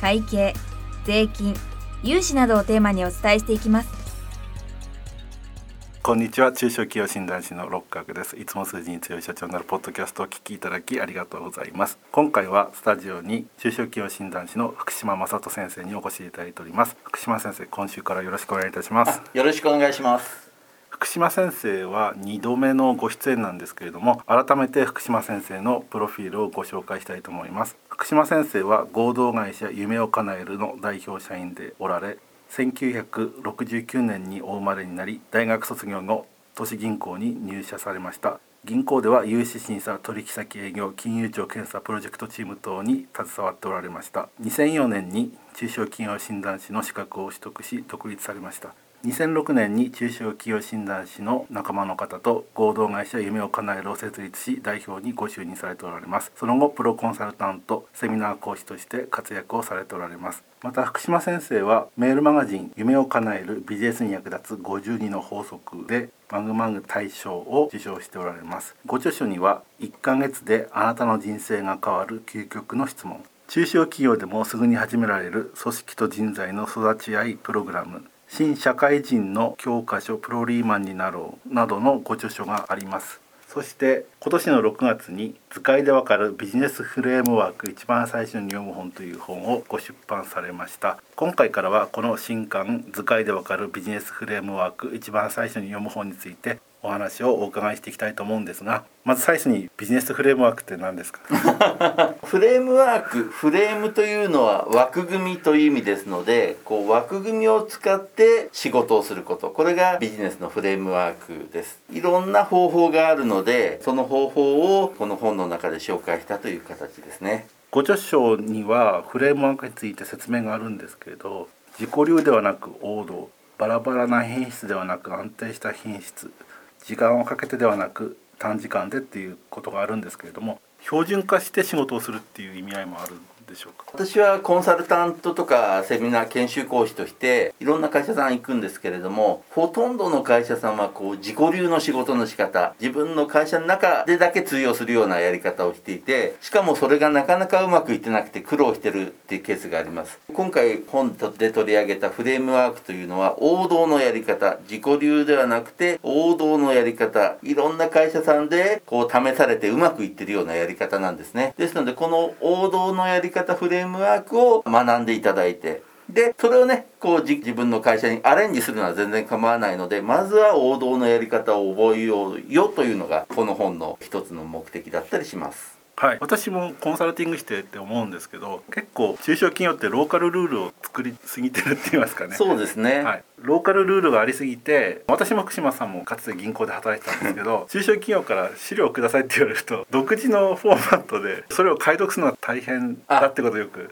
会計税金融資などをテーマにお伝えしていきます。こんにちは。中小企業診断士の六角です。いつも数字に強い社長になるポッドキャストを聞きいただきありがとうございます。今回はスタジオに中小企業診断士の福島正人先生にお越しいただいております。福島先生今週からよろしくお願いいたします。よろしくお願いします福島先生は2度目のご出演なんですけれども改めて福島先生のプロフィールをご紹介したいと思います。福島先生は合同会社夢を叶えるの代表社員でおられ1969年にお生まれになり大学卒業後都市銀行に入社されました。銀行では融資審査取引先営業金融庁検査プロジェクトチーム等に携わっておられました。2004年に中小企業診断士の資格を取得し独立されました。2006年に中小企業診断士の仲間の方と合同会社夢を叶えるを設立し代表にご就任されておられます。その後プロコンサルタントセミナー講師として活躍をされておられます。また福島先生はメールマガジン夢を叶えるビジネスに役立つ52の法則でマグマグ大賞を受賞しておられます。ご著書には1ヶ月であなたの人生が変わる究極の質問。中小企業でもすぐに始められる組織と人材の育ち合いプログラム。新社会人の教科書プロリーマンになろうなどのご著書があります。そして今年の6月に図解でわかるビジネスフレームワーク一番最初に読む本という本をご出版されました。今回からはこの新刊図解でわかるビジネスフレームワーク一番最初に読む本についてお話をお伺いしていきたいと思うんですがまず最初にビジネスフレームワークって何ですか？フレームワークフレームというのは枠組みという意味ですのでこう枠組みを使って仕事をすること。これがビジネスのフレームワークです。いろんな方法があるのでその方法をこの本の中で紹介したという形ですね。ご著書にはフレームワークについて説明があるんですけれど自己流ではなく王道バラバラな品質ではなく安定した品質時間をかけてではなく短時間でっていうことがあるんですけれども標準化して仕事をするっていう意味合いもある。でしょうか？私はコンサルタントとかセミナー研修講師としていろんな会社さん行くんですけれどもほとんどの会社さんはこう自己流の仕事の仕方自分の会社の中でだけ通用するようなやり方をしていてしかもそれがなかなかうまくいってなくて苦労してるっていうケースがあります。今回本で取り上げたフレームワークというのは王道のやり方自己流ではなくて王道のやり方いろんな会社さんでこう試されてうまくいってるようなやり方なんですね。ですのでこの王道のやり方フレームワークを学んでいただいてでそれをねこう自分の会社にアレンジするのは全然構わないのでまずは王道のやり方を覚えようよというのがこの本の一つの目的だったりします。はい、私もコンサルティングしてって思うんですけど結構中小企業ってローカルルールを作りすぎてるって言いますかね。そうですね、はい、ローカルルールがありすぎて私も福島さんもかつて銀行で働いてたんですけど 中小企業から資料をくださいって言われると独自のフォーマットでそれを解読するのは大変だってことをよく。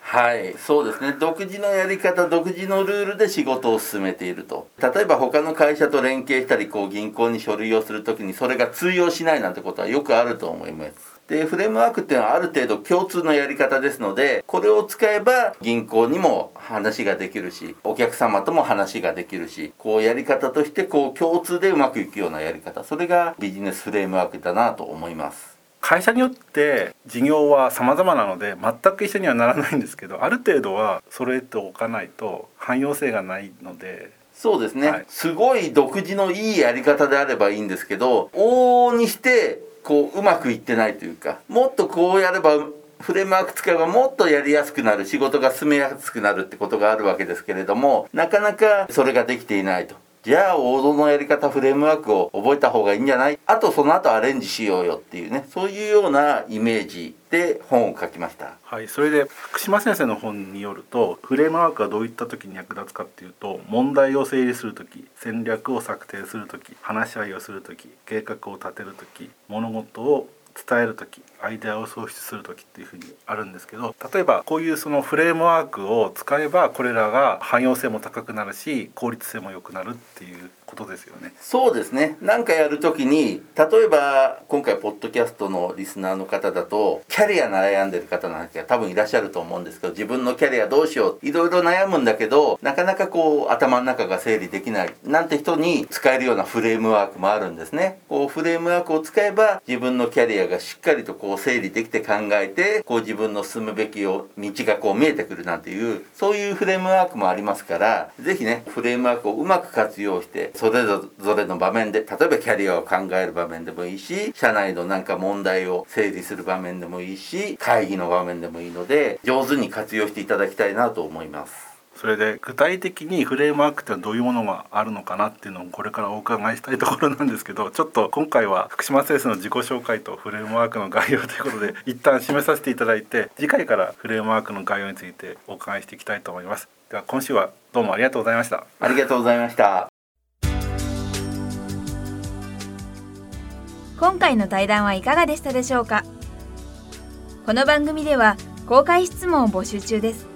はい。そうですね。独自のやり方独自のルールで仕事を進めていると。例えば他の会社と連携したりこう銀行に書類をする時にそれが通用しないなんてことはよくあると思いますでフレームワークっていうのはある程度共通のやり方ですのでこれを使えば銀行にも話ができるしお客様とも話ができるしこうやり方としてこう共通でうまくいくようなやり方。それがビジネスフレームワークだなと思います。会社によって事業は様々なので全く一緒にはならないんですけどある程度は揃えておかないと汎用性がないのでそうですね、はい。すごい独自のいいやり方であればいいんですけど往々にしてこううまくいってないというかもっとこうやればフレームワーク使えばもっとやりやすくなる仕事が進めやすくなるってことがあるわけですけれどもなかなかそれができていないと。じゃあ王道のやり方フレームワークを覚えた方がいいんじゃない？あとその後アレンジしようよっていうね。そういうようなイメージで本を書きました。はい、それで福島先生の本によるとフレームワークはどういった時に役立つかっていうと問題を整理する時戦略を策定する時話し合いをする時計画を立てる時物事を伝える時アイデアを創出する時っていうふうにあるんですけど例えばこういうそのフレームワークを使えばこれらが汎用性も高くなるし効率性も良くなるっていうことですよね。そうですね何かやるときに例えば今回ポッドキャストのリスナーの方だとキャリア悩んでる方なんか多分いらっしゃると思うんですけど自分のキャリアどうしよういろいろ悩むんだけどなかなかこう頭の中が整理できないなんて人に使えるようなフレームワークもあるんですね。こうフレームワークを使えば自分のキャリアがしっかりとこう整理できて考えてこう自分の進むべき道がこう見えてくるなんていうそういうフレームワークもありますから是非ねフレームワークをうまく活用してそれぞれの場面で例えばキャリアを考える場面でもいいし社内のなんか問題を整理する場面でもいいし会議の場面でもいいので上手に活用していただきたいなと思います。それで具体的にフレームワークってどういうものがあるのかなっていうのをこれからお伺いしたいところなんですけど ちょっと今回は福島先生の自己紹介とフレームワークの概要ということで 一旦締めさせていただいて次回からフレームワークの概要についてお伺いしていきたいと思います。では今週はどうもありがとうございました。ありがとうございました。今回の対談はいかがでしたでしょうか？この番組では公開質問を募集中です